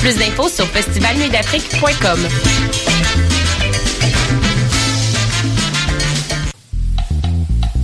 Plus d'infos sur festivalnuitdafrique.com.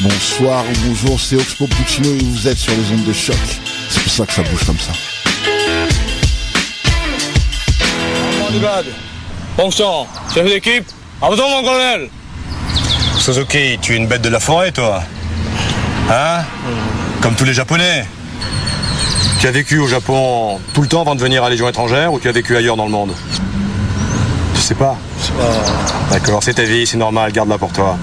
Bonsoir ou bonjour, c'est Oxpo Puccino et vous êtes sur les ondes de choc. C'est pour ça que ça bouge comme ça. Bon sang, chef d'équipe, à votre mon colonel Suzuki, tu es une bête de la forêt, toi. Hein Comme tous les Japonais. Tu as vécu au Japon tout le temps avant de venir à Légion étrangère ou tu as vécu ailleurs dans le monde Je sais pas. D'accord, c'est ta vie, c'est normal, garde-la pour toi.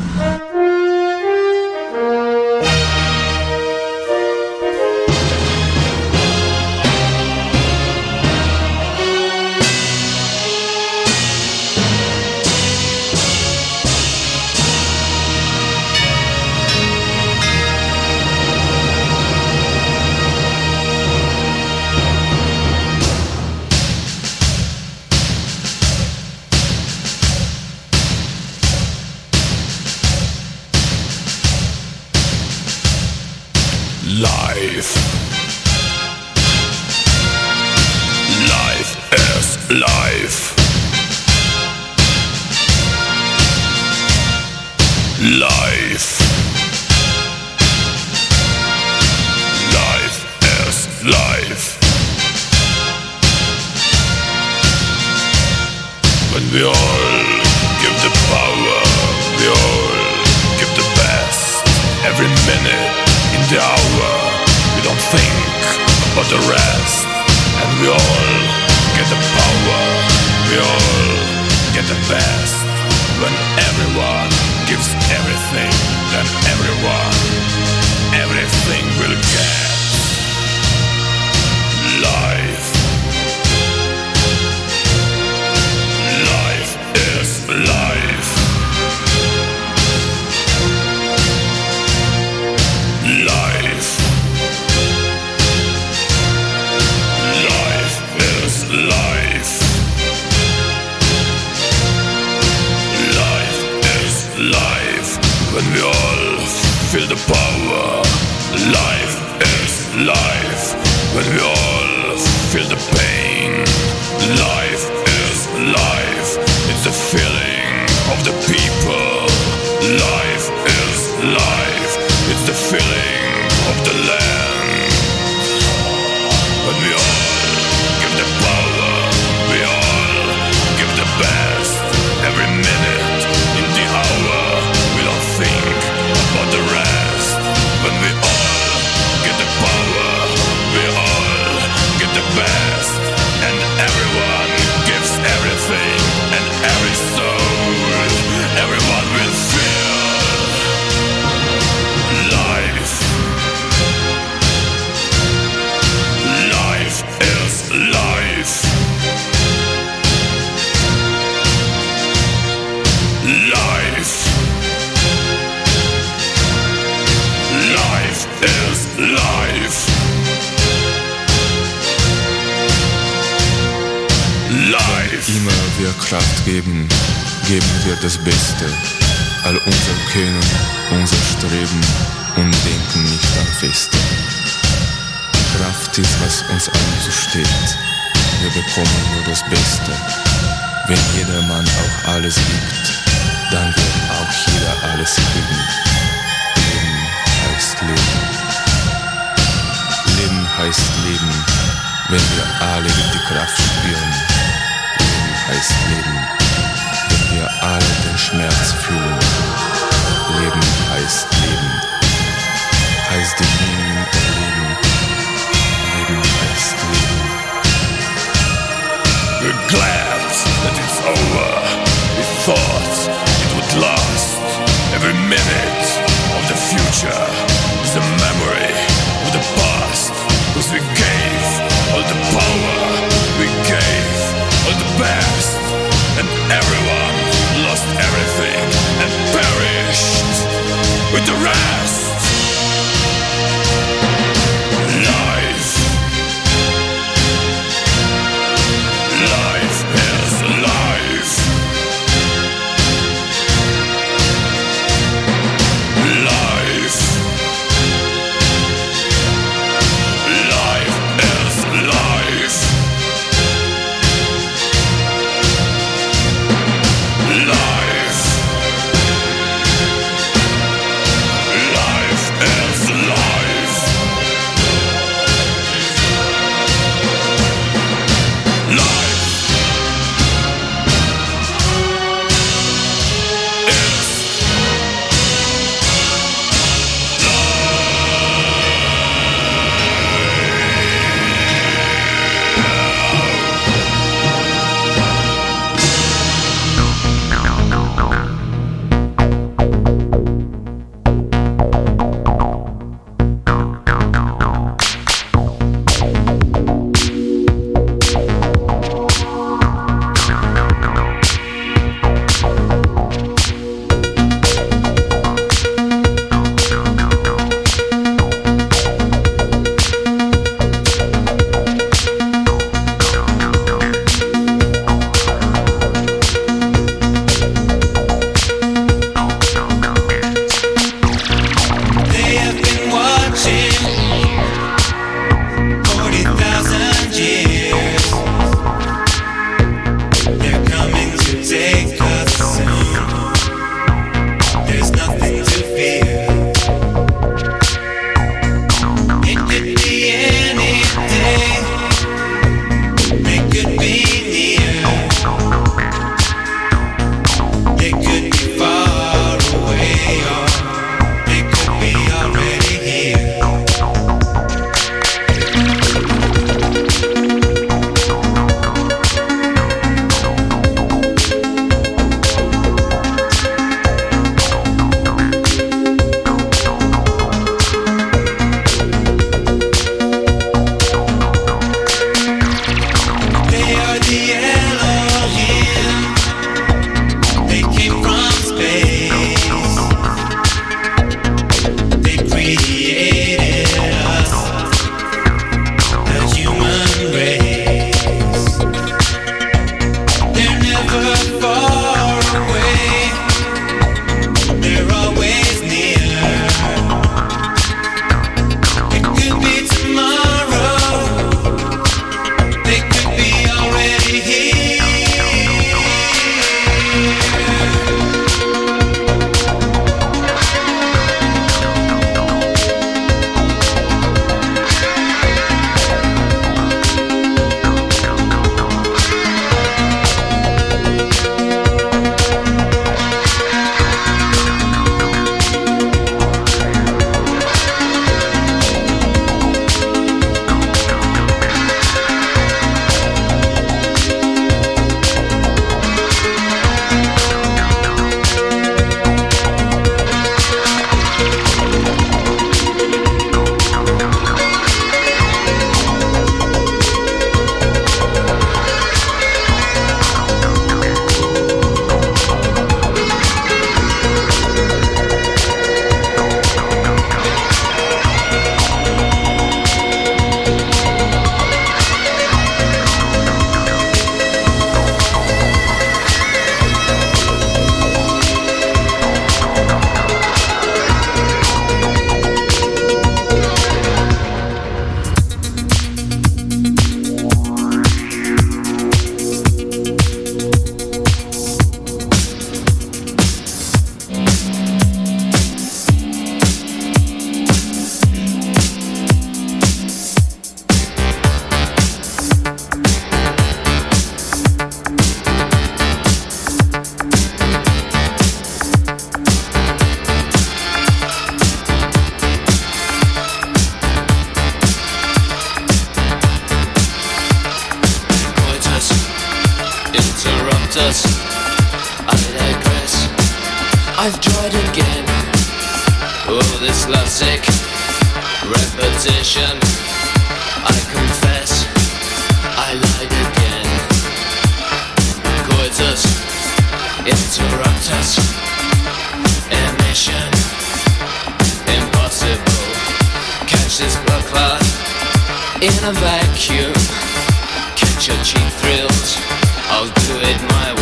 Wir bekommen nur das Beste. Wenn jeder Mann auch alles gibt, dann wird auch jeder alles kriegen. Leben heißt Leben. Leben heißt Leben, wenn wir alle die Kraft spüren. Leben heißt Leben, wenn wir alle den Schmerz fühlen. Leben heißt Leben, heißt die Meaning erleben. Glad that it's over. We thought it would last. Every minute of the future is a memory of the past. Cause we gave all the power, we gave all the best. And everyone lost everything and perished with the rest. Repetition. I confess, I lied again. Coitus, interruptus, emission. Impossible. Catch this blood clot in a vacuum. Catch your cheap thrills. I'll do it my way.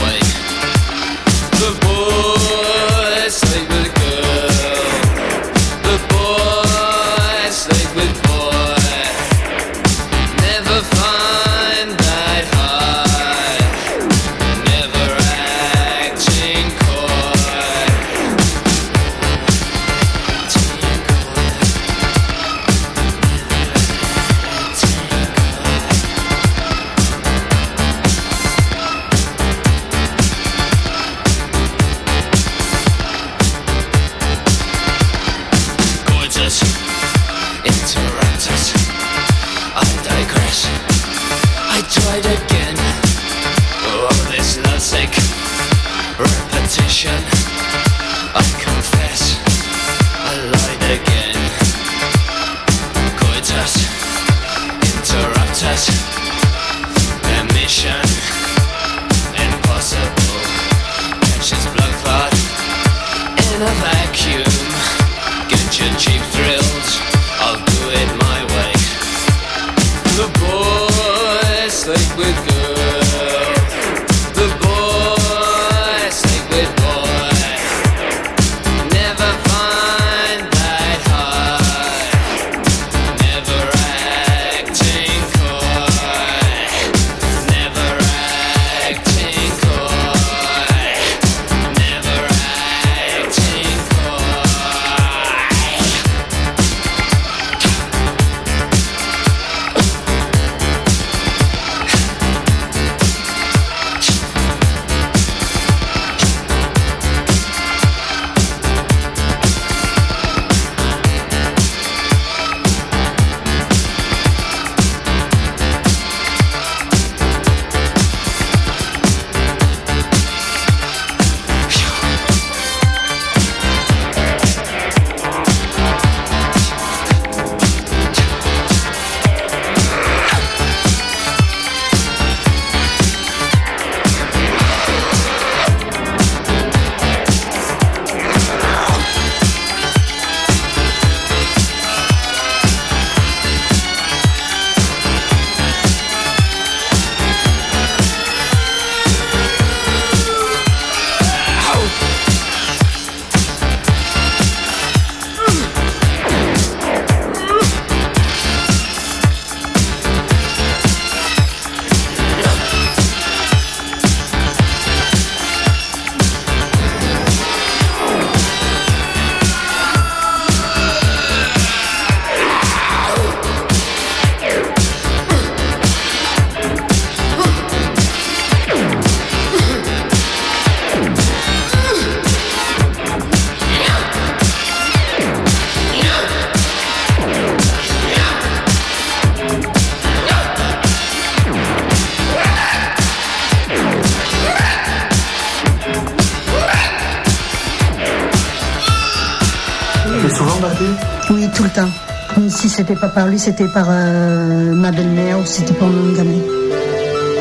C'était pas par lui, c'était par euh, ma belle-mère ou c'était par mon gamin.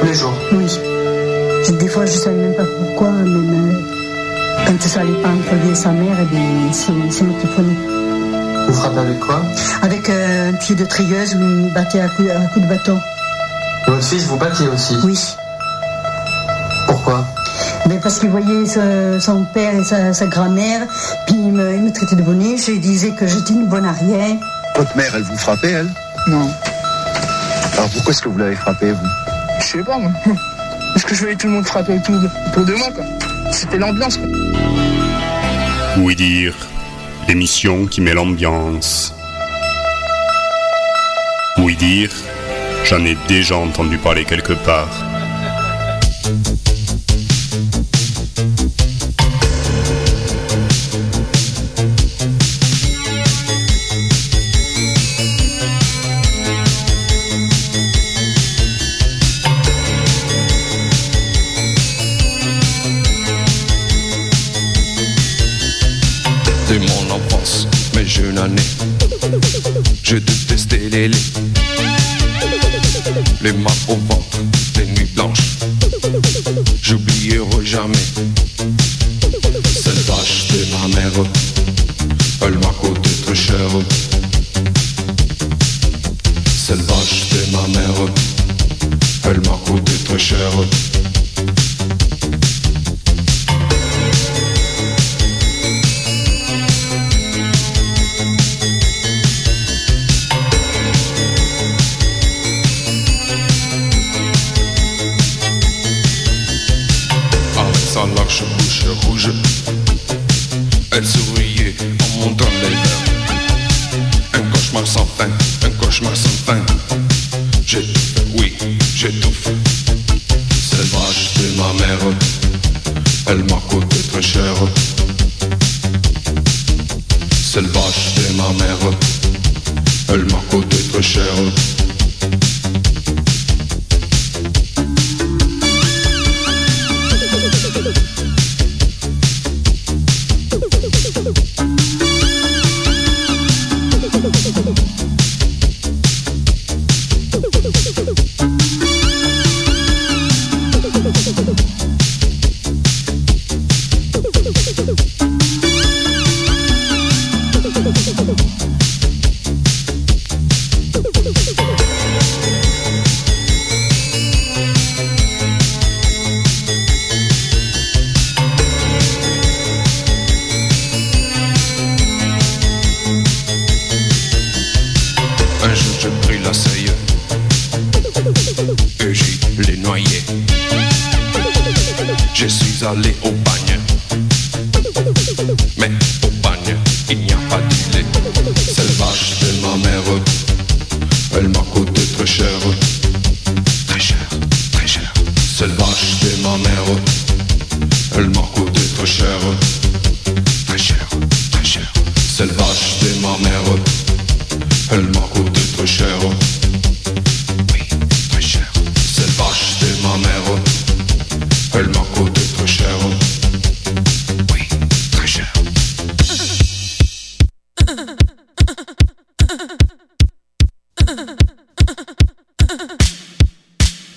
Tous les jours Oui. Des fois, je savais même pas pourquoi, même euh, quand ça allait pas entre lui et sa mère, eh bien, c'est moi qui prenais. Vous frappez avec quoi? Avec euh, un pied de trieuse où il me battait à coups coup de bâton. Votre fils vous battait aussi? Oui. Pourquoi? Mais parce qu'il voyait ce- son père et sa, sa grand-mère, puis il me, il me traitait de bonnet, je lui disais que j'étais une bonne rien. Votre mère, elle vous frappait, elle Non. Alors pourquoi est-ce que vous l'avez frappée, vous Je sais pas, moi. Parce que je voyais tout le monde frapper autour de, autour de moi, quoi. C'était l'ambiance, quoi. Oui dire, l'émission qui met l'ambiance. Oui dire, j'en ai déjà entendu parler quelque part. Les mains au ventre, les nuits blanches. J'oublierai jamais.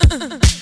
Ha ha ha.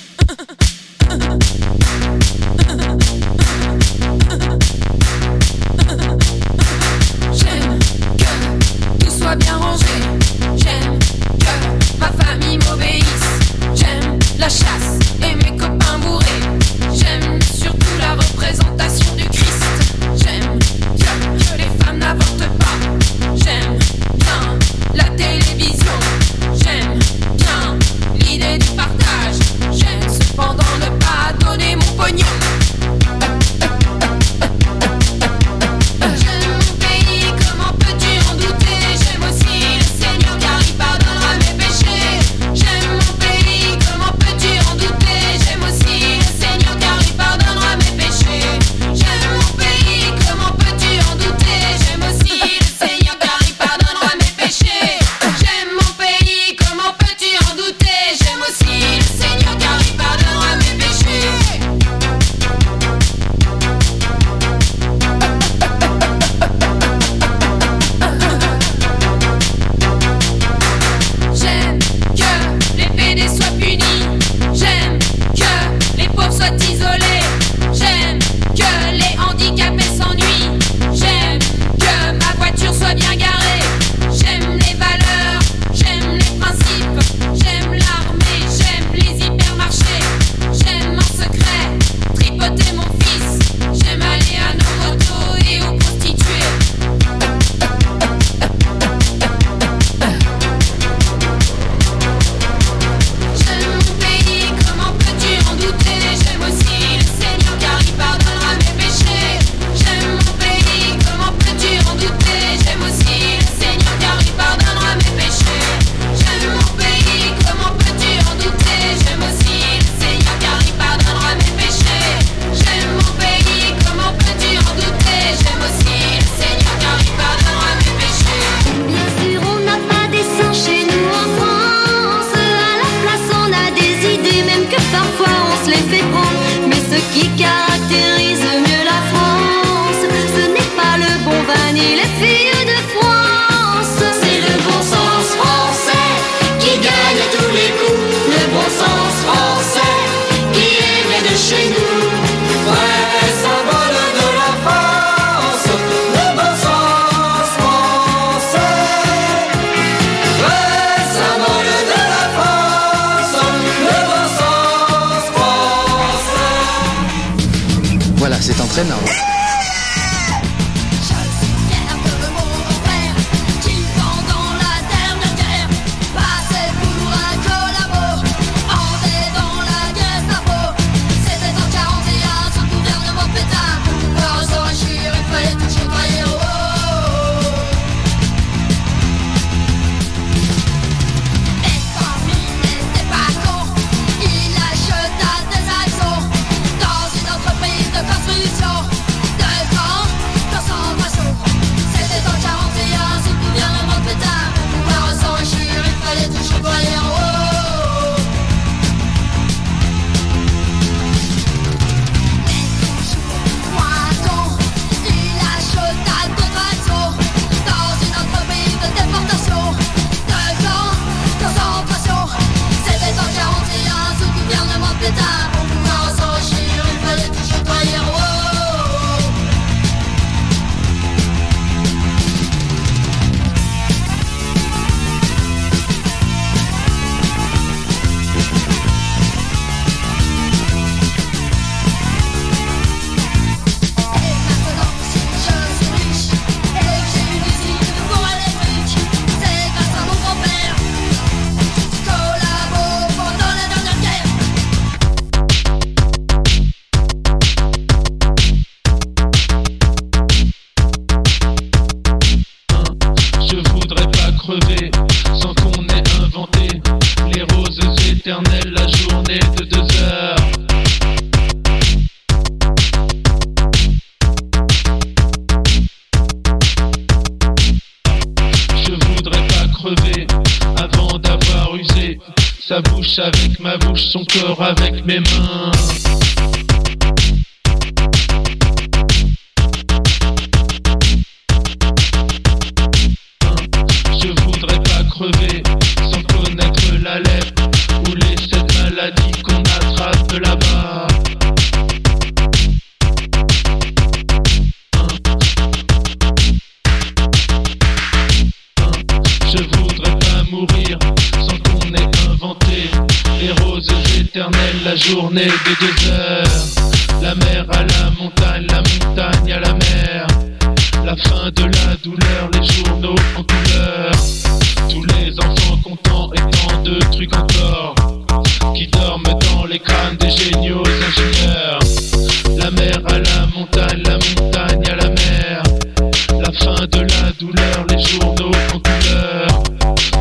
son corps avec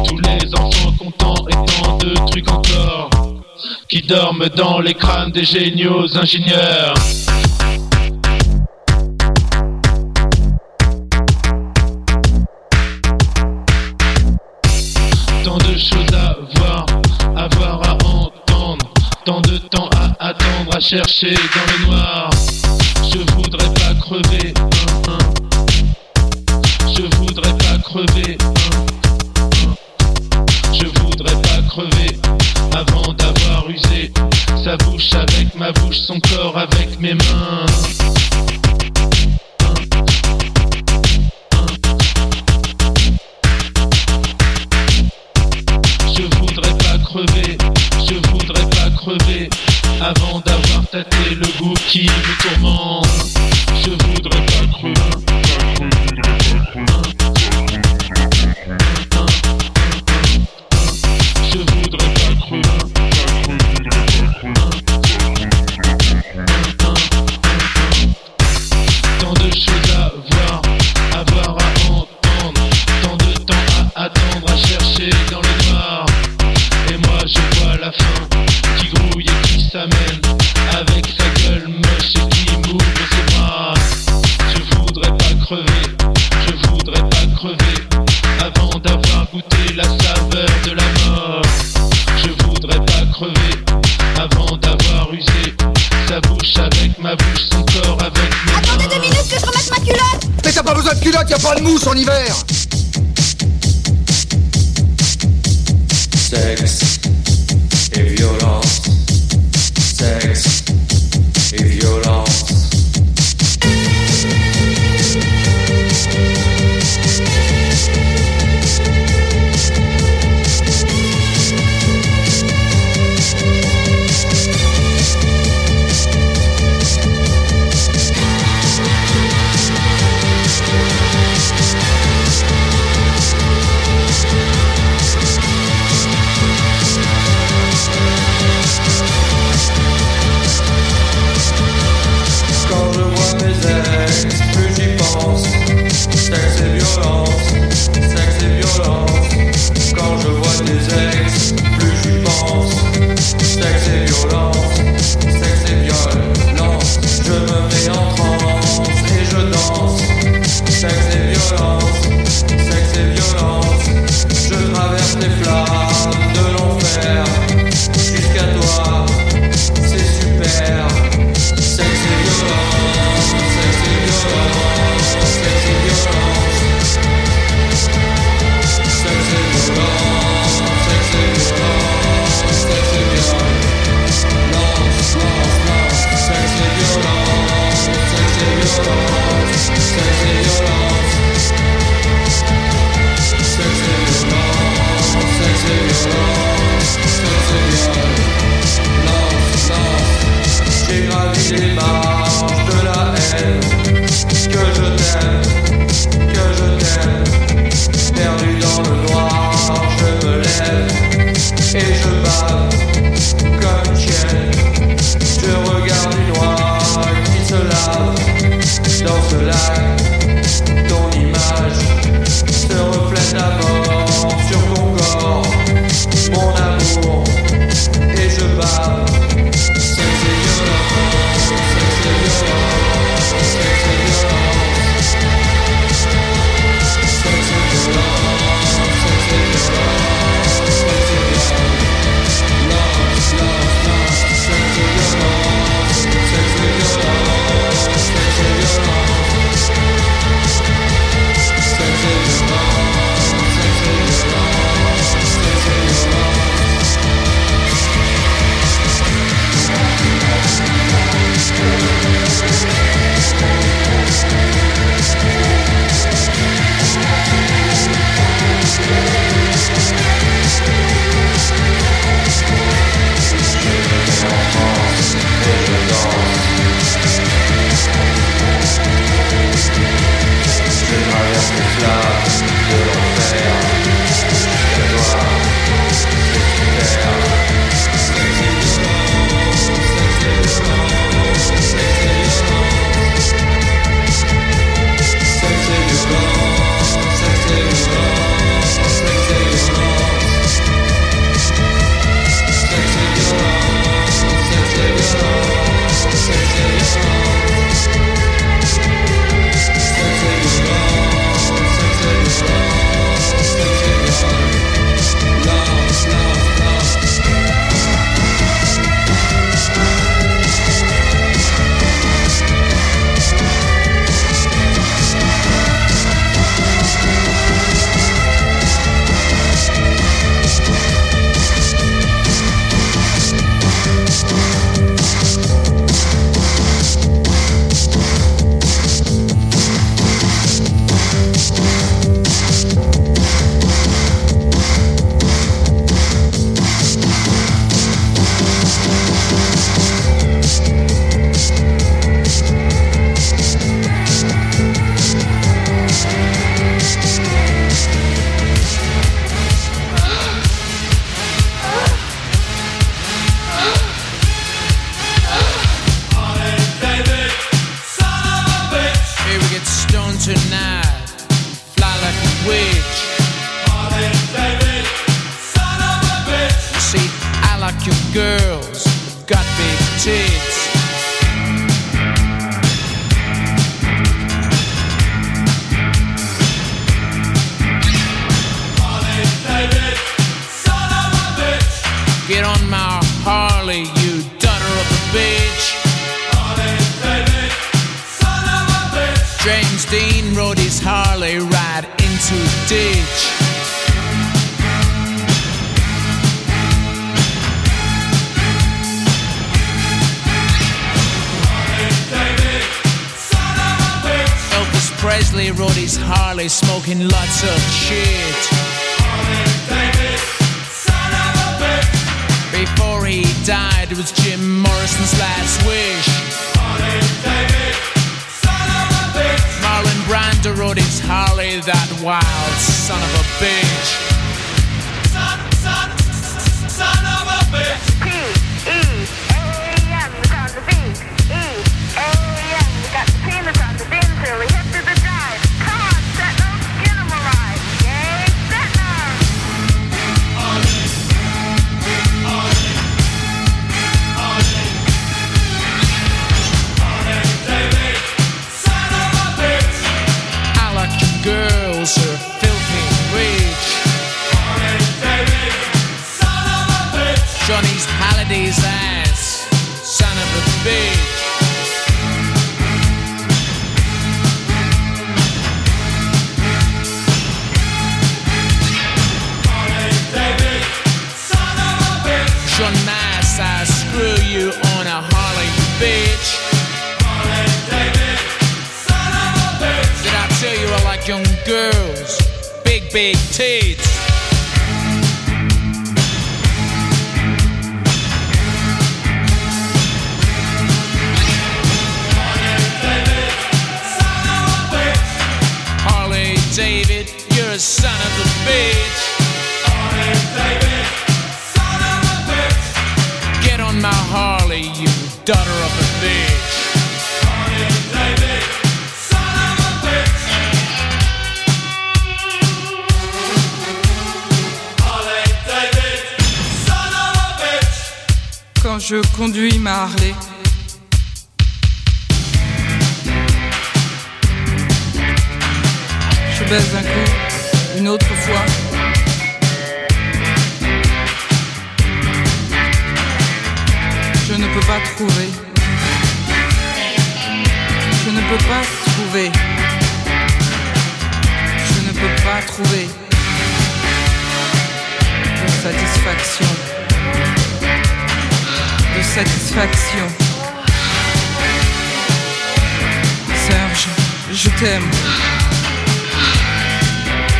Tous les enfants contents et tant de trucs encore qui dorment dans les crânes des géniaux ingénieurs. Tant de choses à voir, à voir, à entendre, tant de temps à attendre, à chercher dans le noir. Je voudrais pas crever, hein, je voudrais pas crever. Hein. bouche avec ma bouche, son corps avec mes mains. Je voudrais pas crever, je voudrais pas crever avant d'avoir tâté le goût qui me tourmente.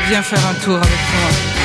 bien faire un tour avec moi.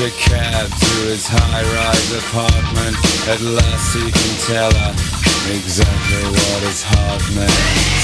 a cab to his high-rise apartment. At last he can tell her exactly what his heart meant.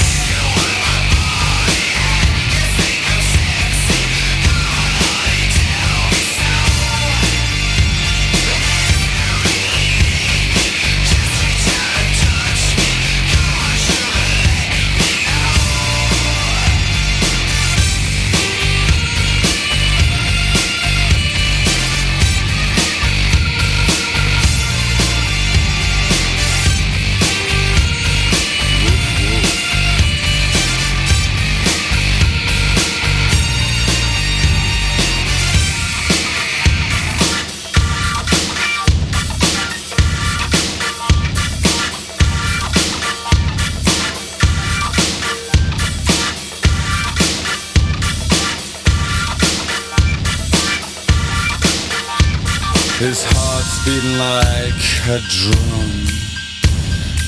a drum.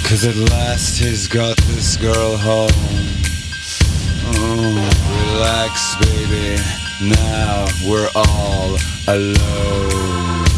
Cause at last he's got this girl home. Oh, relax, baby. Now we're all alone.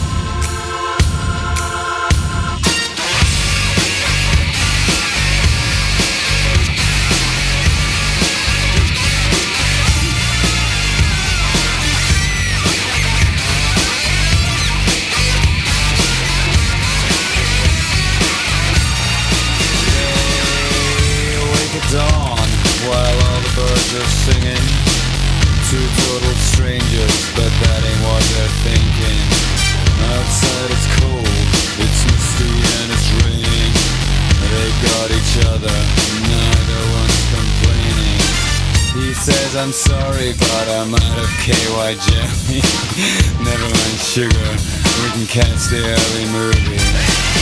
each other, neither one's complaining. He says, I'm sorry, but I'm out of KY jelly. Never mind sugar, we can catch the early movie.